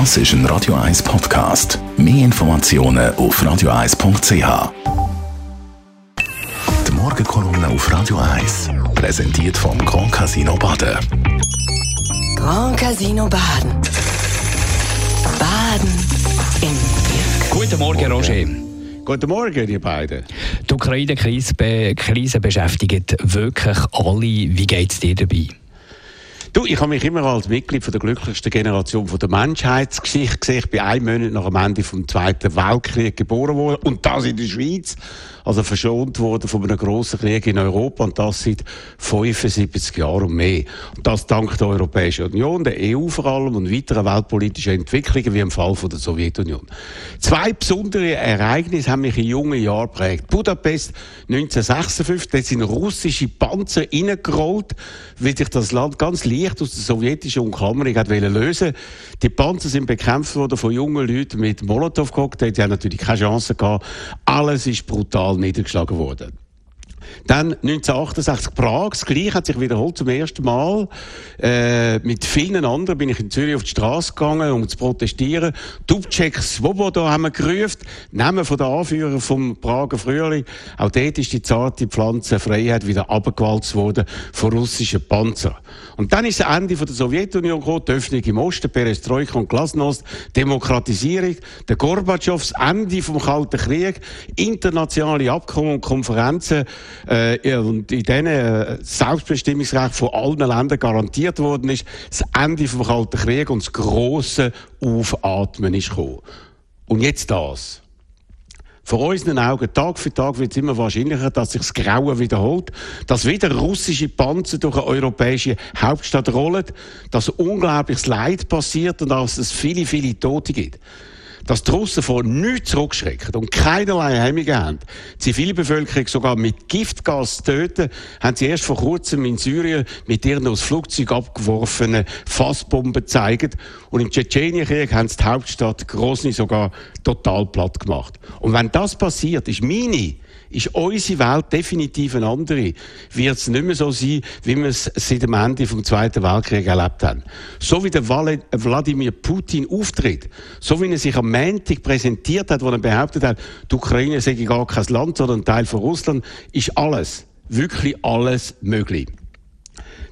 Das ist ein Radio 1 Podcast. Mehr Informationen auf radio1.ch. Die Morgenkolumne auf Radio 1 präsentiert vom Grand Casino Baden. Grand Casino Baden. Baden im Glück. Guten Morgen, Roger. Guten Morgen, ihr beiden. Die Ukraine-Krise be Krise beschäftigt wirklich alle. Wie geht es dir dabei? Du, ich habe mich immer als Mitglied von der glücklichsten Generation von der Menschheitsgeschichte gesehen. Ich bin ein Monat nach dem Ende vom Zweiten Weltkrieg geboren worden und das in der Schweiz. Also verschont worden von einem grossen Krieg in Europa und das seit 75 Jahren und mehr. Und das dank der Europäischen Union, der EU vor allem und weiteren weltpolitischen Entwicklungen wie im Fall von der Sowjetunion. Zwei besondere Ereignisse haben mich in jungen Jahren geprägt. Budapest 1956, da sind russische Panzer reingerollt, weil sich das Land ganz leicht aus der sowjetischen Umklammerung hat lösen Die Panzer sind bekämpft worden von jungen Leuten mit Molotow-Cocktails. Die haben natürlich keine Chance gehabt. Alles ist brutal brutal niedergeschlagen worden. Dann 1968 Prag, das Gleiche hat sich wiederholt zum ersten Mal. Äh, mit vielen anderen bin ich in Zürich auf die Straße gegangen, um zu protestieren. Dubček Svoboda haben wir gerufen, Namen von der Anführer vom Prager Frühling. Auch dort ist die zarte Pflanze Freiheit wieder abgewalzt worden von russischen Panzern. Und dann ist das Ende von der Sowjetunion gekommen, die Öffnung im Osten, Perestroika und Glasnost, Demokratisierung, der Gorbatschow, das Ende vom Kalten Krieg, internationale Abkommen und Konferenzen, äh, und in denen äh, Selbstbestimmungsrecht von allen Ländern garantiert worden ist, das Ende vom Kalten Krieg und das grosse Aufatmen ist gekommen. Und jetzt das. Vor unseren Augen, Tag für Tag wird es immer wahrscheinlicher, dass sich das Grauen wiederholt, dass wieder russische Panzer durch eine europäische Hauptstadt rollen, dass unglaubliches Leid passiert und dass es viele, viele Tote gibt dass die Russen von nichts zurückschrecken und keinerlei Hemmungen haben, die Zivilbevölkerung sogar mit Giftgas töten, haben sie erst vor kurzem in Syrien mit ihren aus Flugzeug abgeworfenen Fassbomben gezeigt. Und im Tschetschenienkrieg haben sie die Hauptstadt Grozny sogar total platt gemacht. Und wenn das passiert, ist meine ist unsere Welt definitiv eine andere. Wird es nicht mehr so sein, wie wir es seit dem Ende des Zweiten Weltkriegs erlebt haben. So wie der Wladimir Putin auftritt, so wie er sich am Montag präsentiert hat, wo er behauptet hat, die Ukraine sei gar kein Land, sondern ein Teil von Russland, ist alles, wirklich alles möglich.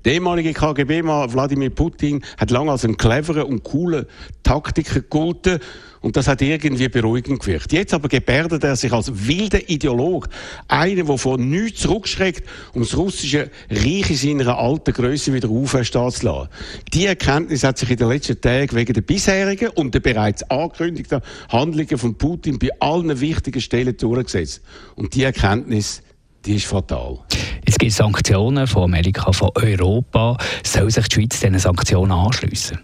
Der ehemalige KGB-Mann Wladimir Putin hat lange als ein cleverer und cooler Taktiker gegolten und das hat irgendwie beruhigend gewirkt. Jetzt aber gebärdet er sich als wilder Ideolog, einer, der von nichts zurückschreckt, um das russische Reich in seiner alten Größe wieder aufstehen zu lassen. Die Erkenntnis hat sich in den letzten Tagen wegen der bisherigen und der bereits angekündigten Handlungen von Putin bei allen wichtigen Stellen durchgesetzt. Und die Erkenntnis, die ist fatal. Es gibt Sanktionen von Amerika, von Europa. Soll sich die Schweiz diesen Sanktionen anschliessen?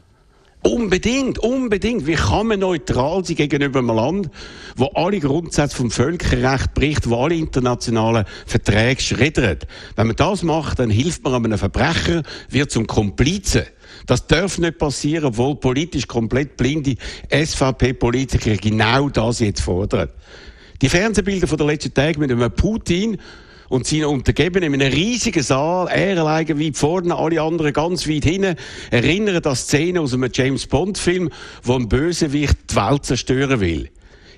Unbedingt, unbedingt. Wie kann man neutral sein gegenüber einem Land, wo alle Grundsätze vom Völkerrecht bricht, wo alle internationalen Verträge schreddert? Wenn man das macht, dann hilft man einem Verbrecher, wird zum Komplizen. Das darf nicht passieren, obwohl politisch komplett blinde SVP-Politiker genau das jetzt fordern. Die Fernsehbilder von der letzten Tage mit einem Putin, und seine Untergebenen in einem riesigen Saal, er alleine weit vorne, alle anderen ganz weit hinten, erinnern an Szene aus einem James Bond Film, wo ein Bösewicht die Welt zerstören will.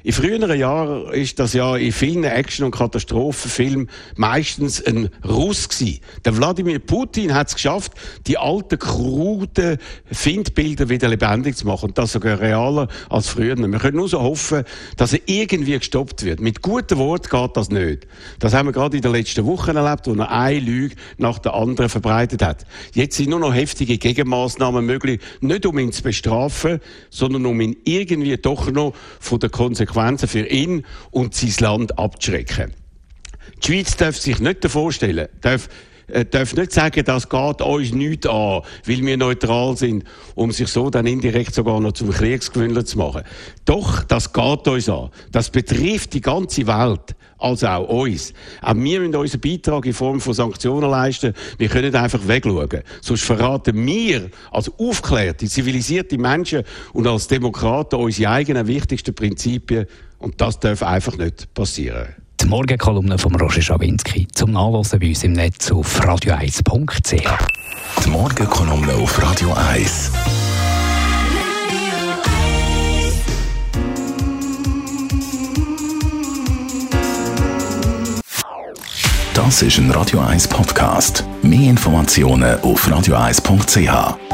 In früheren Jahren ist das ja in vielen Action- und Katastrophenfilmen meistens ein Russ gewesen. Der Wladimir Putin hat es geschafft, die alten, kruden Findbilder wieder lebendig zu machen. Und das sogar realer als früher. Wir können nur so hoffen, dass er irgendwie gestoppt wird. Mit guten Worten geht das nicht. Das haben wir gerade in den letzten Wochen erlebt, wo er eine Lüge nach der anderen verbreitet hat. Jetzt sind nur noch heftige Gegenmaßnahmen möglich. Nicht um ihn zu bestrafen, sondern um ihn irgendwie doch noch von der Konsequenz Konsequenzen für ihn und sein Land abzuschrecken. Die Schweiz darf sich nicht vorstellen, darf äh, darf nicht sagen, das geht uns nichts an, weil wir neutral sind, um sich so dann indirekt sogar noch zum Kriegsgewinner zu machen. Doch, das geht uns an. Das betrifft die ganze Welt. Also auch uns. Auch wir müssen unseren Beitrag in Form von Sanktionen leisten. Wir können einfach wegschauen. Sonst verraten wir als aufklärte, zivilisierte Menschen und als Demokraten unsere eigenen wichtigsten Prinzipien. Und das darf einfach nicht passieren. Die Morgenkolumne von Roger Schawinski zum Nachlesen bei uns im Netz auf radio1.ch. Die Morgenkolumne auf Radio 1. Das ist ein Radio 1 Podcast. Mehr Informationen auf radio1.ch.